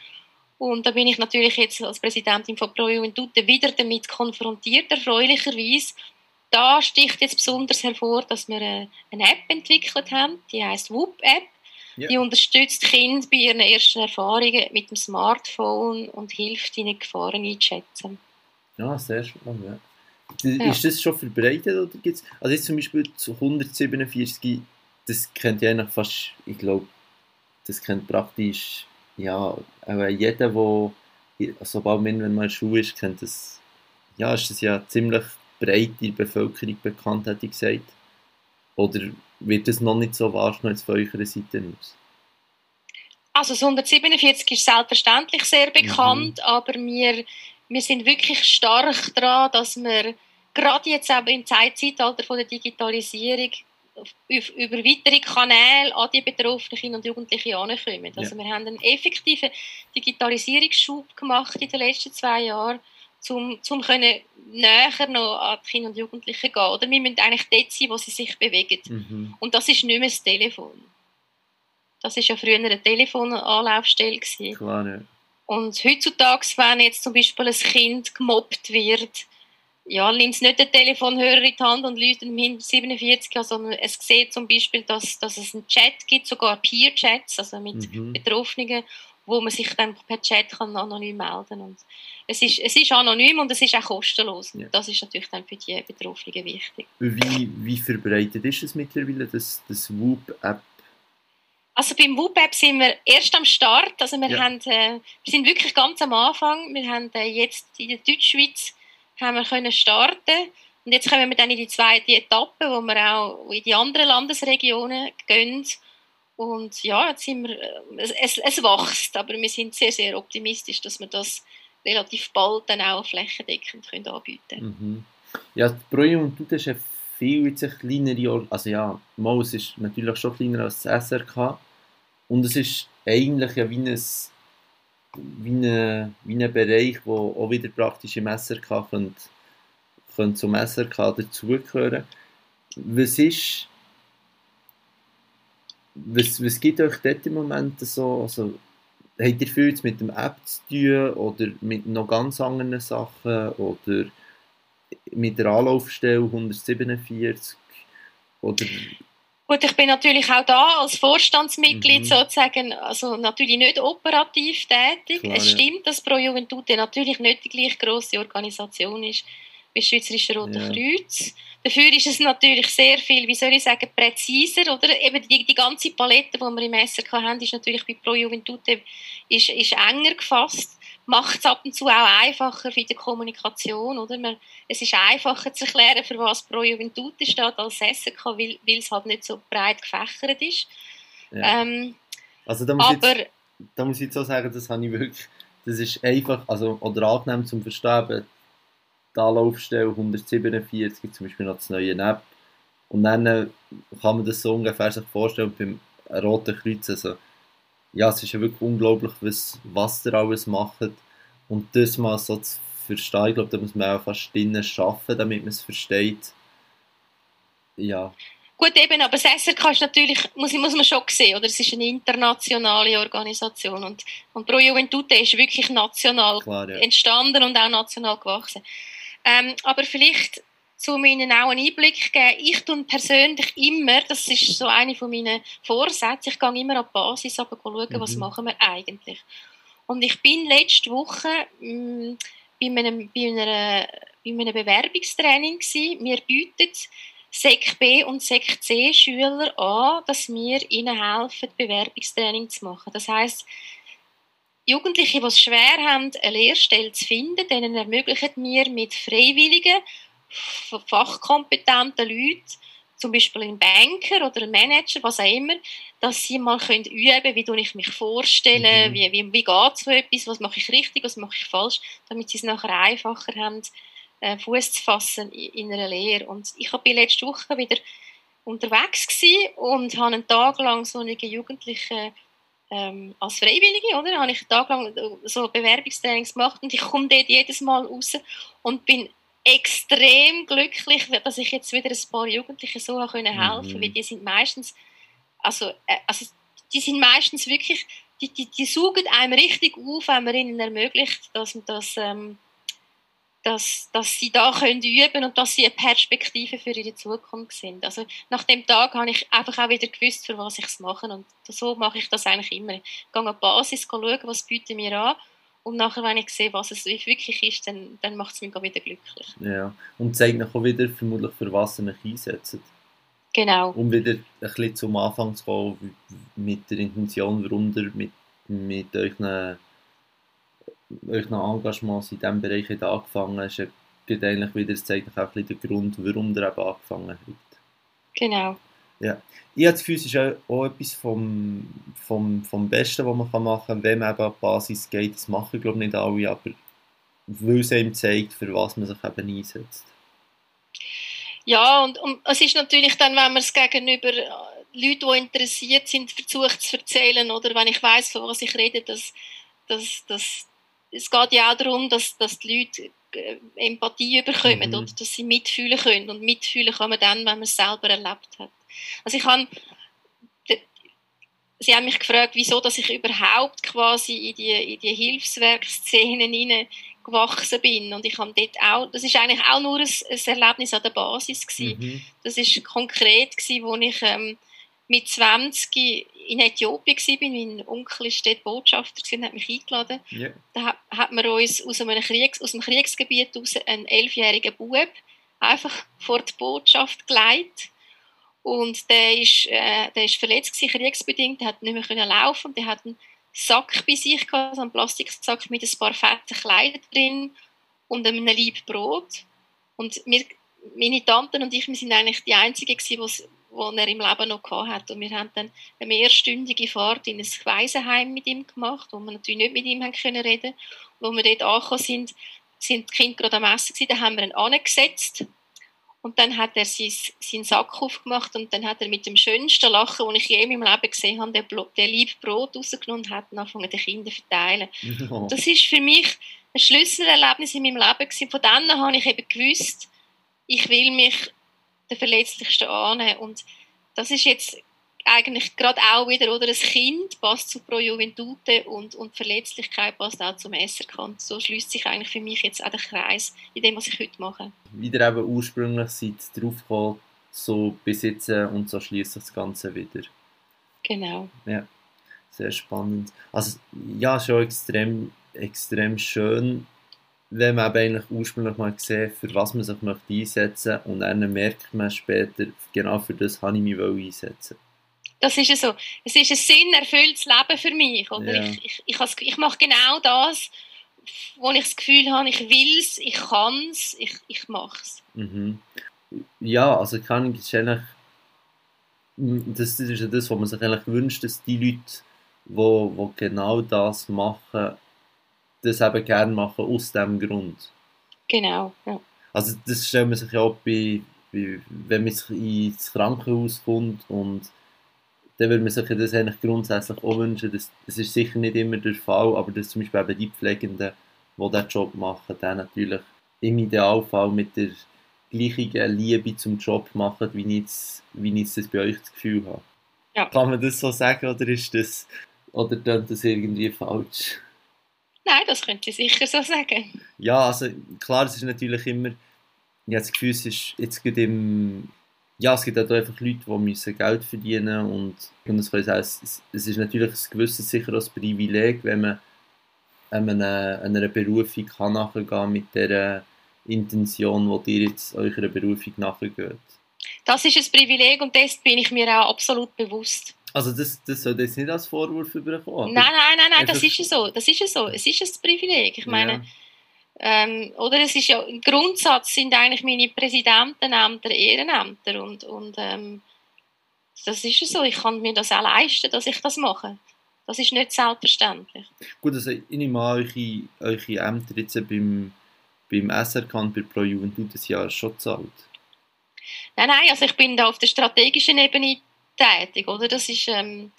Und da bin ich natürlich jetzt als Präsidentin von Pro Juventute wieder damit konfrontiert, erfreulicherweise. Da sticht jetzt besonders hervor, dass wir eine App entwickelt haben, die heißt WUP-App. Ja. Die unterstützt Kinder bei ihren ersten Erfahrungen mit dem Smartphone und hilft ihnen, Gefahren einzuschätzen. Ja, sehr spannend. Ja. Ja. Ist das schon verbreitet oder gibt's? Also jetzt zum Beispiel zu 147, das kennt ja fast, ich glaube, das kennt praktisch ja, auch jeder, der sobald man in der Schule ist, kennt das, ja, ist das ja ziemlich breit in der Bevölkerung bekannt, hätte ich gesagt. Oder wird das noch nicht so wahrgenommen von eurer Seite aus? Also das 147 ist selbstverständlich sehr bekannt, mhm. aber wir wir sind wirklich stark daran, dass wir gerade jetzt eben im Zeitalter von der Digitalisierung über weitere Kanäle an die betroffenen Kinder und Jugendlichen herankommen. Also ja. wir haben einen effektiven Digitalisierungsschub gemacht in den letzten zwei Jahren, um, um können näher noch an die Kinder und Jugendlichen gehen. Oder wir müssen eigentlich dort sein, wo sie sich bewegen. Mhm. Und das ist nicht mehr das Telefon. Das war ja früher eine Telefonanlaufstelle. Klar, ja. Und heutzutage, wenn jetzt zum Beispiel ein Kind gemobbt wird, ja, nimmt es nicht den Telefonhörer in die Hand und läutet im 47 an, sondern es sieht zum Beispiel, dass, dass es einen Chat gibt, sogar Peer-Chats, also mit mhm. Betroffenen, wo man sich dann per Chat kann anonym melden kann. es ist, es ist anonym und es ist auch kostenlos. Ja. Das ist natürlich dann für die Betroffenen wichtig. Wie, wie verbreitet ist es mittlerweile, das, das WUP-App also beim WUPEP sind wir erst am Start. Also wir, ja. haben, äh, wir sind wirklich ganz am Anfang. Wir haben äh, jetzt in der Deutschschweiz haben wir können starten und jetzt kommen wir dann in die zweite Etappe, wo wir auch in die anderen Landesregionen gehen. Und ja, jetzt sind wir, äh, es, es wächst, aber wir sind sehr, sehr optimistisch, dass wir das relativ bald dann auch flächendeckend können anbieten können. Mhm. Ja, Projekt und du hast ja viel kleinere, also ja, mal, es ist natürlich schon kleiner als das SRK und es ist eigentlich ja wie ein, wie ein, wie ein Bereich, der auch wieder praktisch im SRK könnte, könnte zum SRK dazugehören. Was ist, was, was gibt euch dort im Moment so, also, habt ihr viel mit dem App zu tun oder mit noch ganz anderen Sachen oder mit der Anlaufstelle 147 oder Gut, ich bin natürlich auch da als Vorstandsmitglied mhm. sozusagen, also natürlich nicht operativ tätig. Klar, es stimmt, dass Pro Juventute natürlich nicht die gleich grosse Organisation ist wie das Schweizerische Rote ja. Kreuz. Dafür ist es natürlich sehr viel, wie soll ich sagen, präziser, oder? Eben die, die ganze Palette, die wir im SRK haben, ist natürlich bei Pro Juventute ist, ist enger gefasst macht es ab und zu auch einfacher für die Kommunikation, oder? Man, es ist einfacher zu erklären, für was Pro Juventute steht als SSK, weil, weil es halt nicht so breit gefächert ist. Ja. Ähm, also da muss, aber, jetzt, da muss ich jetzt auch sagen, das habe ich wirklich, das ist einfach, also, oder angenehm zum Verstehen, die Anlaufstelle 147, zum Beispiel noch das neue App, und dann kann man das so ungefähr sich vorstellen beim Roten Kreuz, also ja, es ist ja wirklich unglaublich, was, was ihr alles macht. Und das mal so zu verstehen, ich glaube, da muss man auch fast drinnen arbeiten, damit man es versteht. Ja. Gut, eben, aber das SRK ist natürlich, muss, muss man schon sehen, oder? Es ist eine internationale Organisation und, und Pro Juventute ist wirklich national Klar, ja. entstanden und auch national gewachsen. Ähm, aber vielleicht um ihnen auch einen Einblick zu geben. Ich tue persönlich immer, das ist so eine von meinen Vorsätzen, ich gehe immer an die Basis aber schauen, mhm. was machen wir eigentlich. Und ich bin letzte Woche mh, mm, bei, einem, bei, einer, bei einem Bewerbungstraining gewesen. Wir bieten Sek B und Sek C Schüler an, dass wir ihnen helfen, Bewerbungstraining zu machen. Das heißt, Jugendliche, die es schwer haben, eine Lehrstelle zu finden, denen ermöglichen wir mit Freiwilligen fachkompetenten Leuten zum Beispiel ein Banker oder ein Manager, was auch immer, dass sie mal können üben wie ich mich vorstelle, mhm. wie, wie, wie geht so etwas, was mache ich richtig, was mache ich falsch, damit sie es nachher einfacher haben, äh, Fuß zu fassen in, in einer Lehre. Und ich habe letzte Woche wieder unterwegs gewesen und habe einen Tag lang so eine Jugendliche ähm, als Freiwillige, oder? Habe ich einen Tag lang so Bewerbungstrainings gemacht und ich komme dort jedes Mal raus und bin extrem glücklich, dass ich jetzt wieder ein paar Jugendlichen so helfen konnte, mhm. weil die sind meistens, also, äh, also die sind meistens wirklich, die, die, die saugen einem richtig auf, wenn man ihnen ermöglicht, dass man das ähm, dass, dass sie da können üben und dass sie eine Perspektive für ihre Zukunft sind. Also nach dem Tag habe ich einfach auch wieder gewusst, für was ich es mache und so mache ich das eigentlich immer. Ich gehe an die Basis, schauen, was bieten mir an und nachher, wenn ich sehe, was es wirklich ist, dann, dann macht es mich wieder glücklich. Ja, und zeigt noch auch wieder vermutlich, für was ihr euch einsetzt. Genau. Um wieder ein bisschen zum Anfang zu kommen, mit der Intention, warum ihr mit, mit euch eine euch noch Engagements in diesem Bereich hat angefangen hast, geht eigentlich wieder, das zeigt auch ein bisschen den Grund, warum ihr eben angefangen habt. Genau. Ja. Ich habe das Gefühl, es ist auch, etwas vom, vom, vom Besten, was man machen kann, wenn man eben an die Basis geht. Das machen, glaube ich, nicht alle, aber weil es einem zeigt, für was man sich eben einsetzt. Ja, und, und es ist natürlich dann, wenn man es gegenüber Leuten, die interessiert sind, versucht zu erzählen, oder wenn ich weiß, von was ich rede, dass, dass, dass es geht ja auch darum, dass, dass die Leute äh, Empathie bekommen mhm. oder dass sie mitfühlen können. Und mitfühlen kann man dann, wenn man es selber erlebt hat. Also ich habe, sie haben mich gefragt, wieso dass ich überhaupt quasi in die, in die Hilfswerkszenen hineingewachsen bin. Und ich habe dort auch, das ist eigentlich auch nur ein, ein Erlebnis an der Basis gewesen. Mhm. Das ist konkret gewesen, wo ich ähm, mit 20 in Äthiopien war, mein Onkel war dort Botschafter und hat mich eingeladen. Yeah. Da hat man uns aus, einem Kriegs-, aus dem Kriegsgebiet aus einen elfjährigen Bub einfach vor die Botschaft geleitet. Und der ist, äh, der ist verletzt gewesen, kriegsbedingt, der hat nicht mehr können laufen und der hat einen Sack bei sich gehabt, einen Plastiksack mit ein paar fetten Kleidern drin und einem Leib Brot. Und wir, meine Tanten und ich, wir sind eigentlich die Einzigen gewesen, die er im Leben noch hat. Und wir haben dann eine mehrstündige Fahrt in ein Waisenheim mit ihm gemacht, wo wir natürlich nicht mit ihm haben können reden. Wo wir dort angekommen sind, sind die Kinder gerade am Essen gewesen, dann haben wir ihn angesetzt und dann hat er sein, seinen Sack aufgemacht und dann hat er mit dem schönsten Lachen, das ich je in meinem Leben gesehen habe, den, den lieben Brot rausgenommen und hat angefangen, den Kindern zu verteilen. Oh. Das ist für mich ein Schlüsselerlebnis in meinem Leben gewesen. Von dann habe ich eben gewusst, ich will mich der Verletzlichsten annehmen. Und das ist jetzt eigentlich gerade auch wieder, oder ein Kind passt zu Pro Juventute und, und Verletzlichkeit passt auch zum SRK. so schließt sich eigentlich für mich jetzt auch der Kreis in dem, was ich heute mache. Wieder eben ursprünglich seid drauf gekommen, so besitzen und so schließt sich das Ganze wieder. Genau. Ja, sehr spannend. Also ja, schon extrem, extrem schön, wenn man eigentlich ursprünglich mal sieht, für was man sich möchte einsetzen möchte und dann merkt man später, genau für das habe ich mich einsetzen das ist so. Es ist ein sinnerfülltes Leben für mich. Oder? Ja. Ich, ich, ich, ich mache genau das, wo ich das Gefühl habe, ich will es, ich kann es, ich, ich mache es. Mhm. Ja, also kann ich eigentlich, das, das ist ja das, was man sich eigentlich wünscht, dass die Leute, die wo, wo genau das machen, das eben gerne machen aus diesem Grund. Genau, ja. Also das stellt man sich ja auch bei, bei wenn man ins Krankenhaus kommt und dann würde man sich das eigentlich grundsätzlich auch wünschen. Das, das ist sicher nicht immer der Fall, aber dass zum Beispiel eben die Pflegenden, die diesen Job machen, dann natürlich im Idealfall mit der gleichen Liebe zum Job machen, wie ich, jetzt, wie ich das bei euch das Gefühl habe. Ja. Kann man das so sagen oder ist das oder das irgendwie falsch? Nein, das könnte ich sicher so sagen. Ja, also klar, es ist natürlich immer, ich habe das Gefühl, es ist jetzt gerade im, ja, es gibt auch einfach Leute, die müssen Geld verdienen und, und das kann sagen, es, es ist natürlich ein gewisses sicheres Privileg, wenn man einer, einer Berufung kann nachgehen mit der Intention, wo ihr jetzt eurer Berufung nachgeht. Das ist ein Privileg und das bin ich mir auch absolut bewusst. Also das, das soll jetzt nicht als Vorwurf überkommen? Nein, nein, nein, nein, das ist ja so. Das ist ja so. Es ist ein Privileg. Ich meine, ja. Ähm, oder es ist ja, im Grundsatz sind eigentlich meine Präsidentenämter Ehrenämter und, und ähm, das ist so, ich kann mir das auch leisten, dass ich das mache. Das ist nicht selbstverständlich. Gut, also ich nehme an, eure, eure Ämter jetzt beim, beim SRK und bei Pro Juventud das Jahr schon zahlt. Nein, nein, also ich bin da auf der strategischen Ebene tätig, oder? Das ist, ähm,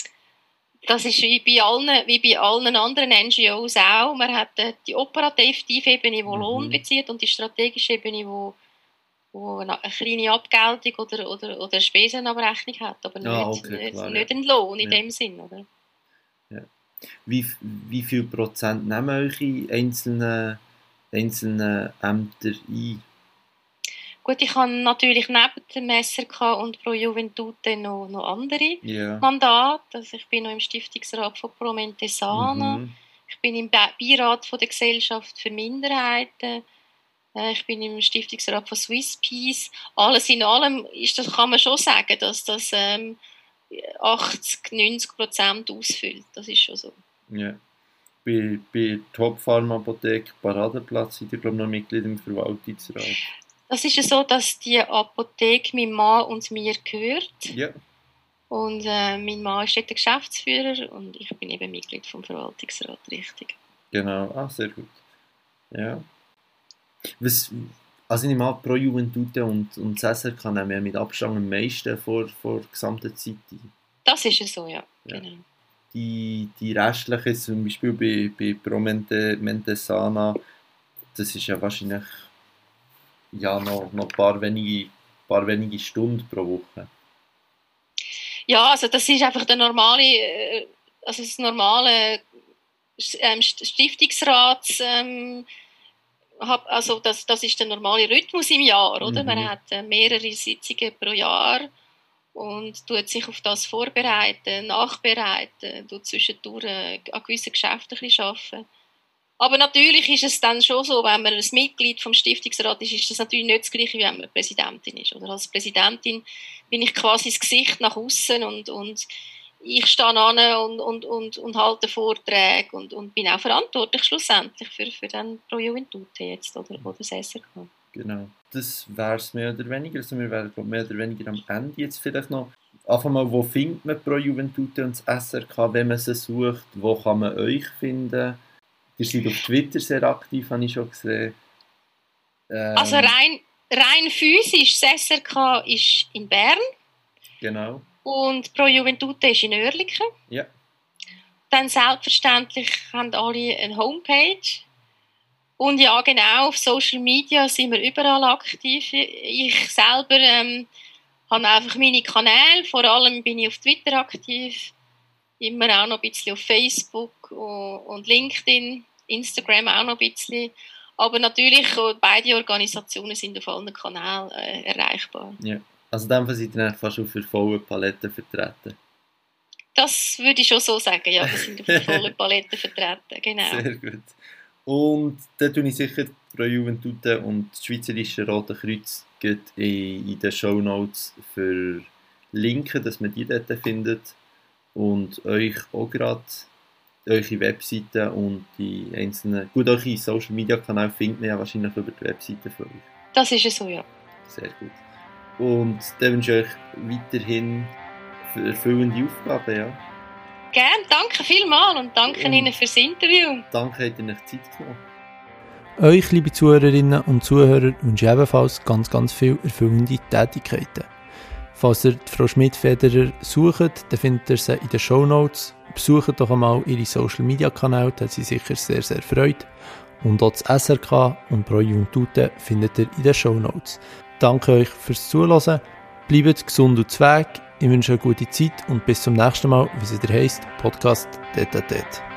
das ist wie bei, allen, wie bei allen anderen NGOs auch. Man hat äh, die operative Ebene, die mhm. Lohn bezieht, und die strategische Ebene, wo, wo eine kleine Abgeltung oder, oder, oder Spesenabrechnung hat, aber nicht, ah, okay, klar, nicht, ja. einen Lohn in ja. dem Sinn, oder? Ja. Wie, wie viel Prozent nehmen eure einzelnen, einzelnen Ämter ein? Gut, ich habe natürlich neben dem SRK und Pro Juventute noch, noch andere yeah. Mandate. Also ich bin noch im Stiftungsrat von Pro Mentesana. Mhm. Ich bin im Beirat von der Gesellschaft für Minderheiten. Äh, ich bin im Stiftungsrat von Swiss Peace. Alles in allem ist das, kann man schon sagen, dass das ähm, 80, 90 Prozent ausfüllt. Das ist schon so. Ja. Bei, bei Top Pharma Apotheke Paradeplatz sind ihr, glaube ich, noch Mitglied im Verwaltungsrat. Das ist ja so, dass die Apotheke meinem Mann und mir gehört. Ja. Und äh, mein Mann ist dort der Geschäftsführer und ich bin eben Mitglied vom Verwaltungsrat, richtig. Genau, ah, sehr gut. Ja. Was, also ich meine, Pro Juventute und, und Cäsar kann ja mit Abstand am meisten vor, vor der gesamten Zeit ein. Das ist ja so, ja. ja. Genau. Die, die restlichen, zum Beispiel bei, bei Pro Mente, Mentesana, das ist ja wahrscheinlich ja, noch, noch ein paar wenige, paar wenige Stunden pro Woche. Ja, also das ist einfach der normale, äh, also das normale ähm, Stiftungsrats, ähm, also das, das ist der normale Rhythmus im Jahr, oder? Mhm. Man hat äh, mehrere Sitzungen pro Jahr und tut sich auf das vorbereiten, nachbereiten, tut zwischendurch äh, an gewissen Geschäften ein bisschen arbeiten. Aber natürlich ist es dann schon so, wenn man ein Mitglied vom Stiftungsrat ist, ist das natürlich nicht das Gleiche, wie wenn man Präsidentin ist. Oder als Präsidentin bin ich quasi das Gesicht nach außen und, und ich stehe an und, und, und, und halte Vorträge und, und bin auch verantwortlich schlussendlich für, für den Pro Juventute jetzt oder, oder das SRK. Genau, das wäre es mehr oder weniger. Also wir wären mehr oder weniger am Ende jetzt vielleicht noch. Einfach mal, wo findet man Pro Juventute und das SRK, wenn man sie sucht? Wo kann man euch finden? Ihr seid auf Twitter sehr aktiv, habe ich schon gesehen. Ähm, also rein, rein physisch, das SRK ist in Bern. Genau. Und Pro Juventute ist in Oerlikon. Ja. Dann selbstverständlich haben alle eine Homepage. Und ja, genau, auf Social Media sind wir überall aktiv. Ich selber ähm, habe einfach meine Kanäle, vor allem bin ich auf Twitter aktiv immer auch noch ein bisschen auf Facebook und LinkedIn, Instagram auch noch ein bisschen. Aber natürlich, beide Organisationen sind auf allen Kanälen äh, erreichbar. Ja. Also in dem Fall seid ihr fast auf der vollen Palette vertreten? Das würde ich schon so sagen, ja. Wir sind auf der vollen Palette vertreten, genau. Sehr gut. Und da tue ich sicher Pro Juventute und das Schweizerische Rote Kreuz in den Show Notes verlinken, dass man die dort findet und euch auch gerade eure Webseite und die einzelnen, gut, eure Social Media Kanäle findet man ja wahrscheinlich über die Webseite von euch. Das ist es so, ja. Sehr gut. Und dann wünsche ich euch weiterhin erfüllende Aufgaben, ja. Gerne, danke vielmals und danke und Ihnen fürs Interview. Danke, dass ihr euch Zeit genommen Euch, liebe Zuhörerinnen und Zuhörer, wünsche ich ebenfalls ganz, ganz viele erfüllende Tätigkeiten. Falls ihr Frau Schmidt-Federer sucht, dann findet ihr sie in den Show Notes. Besucht doch einmal ihre Social Media Kanäle, da hat sie sicher sehr, sehr freut. Und auch das SRK und Pro Juntute findet ihr in den Show Notes. Danke euch fürs Zuhören. Bleibt gesund und zweig. Ich wünsche eine gute Zeit und bis zum nächsten Mal, wie es wieder heisst, Podcast Detatet.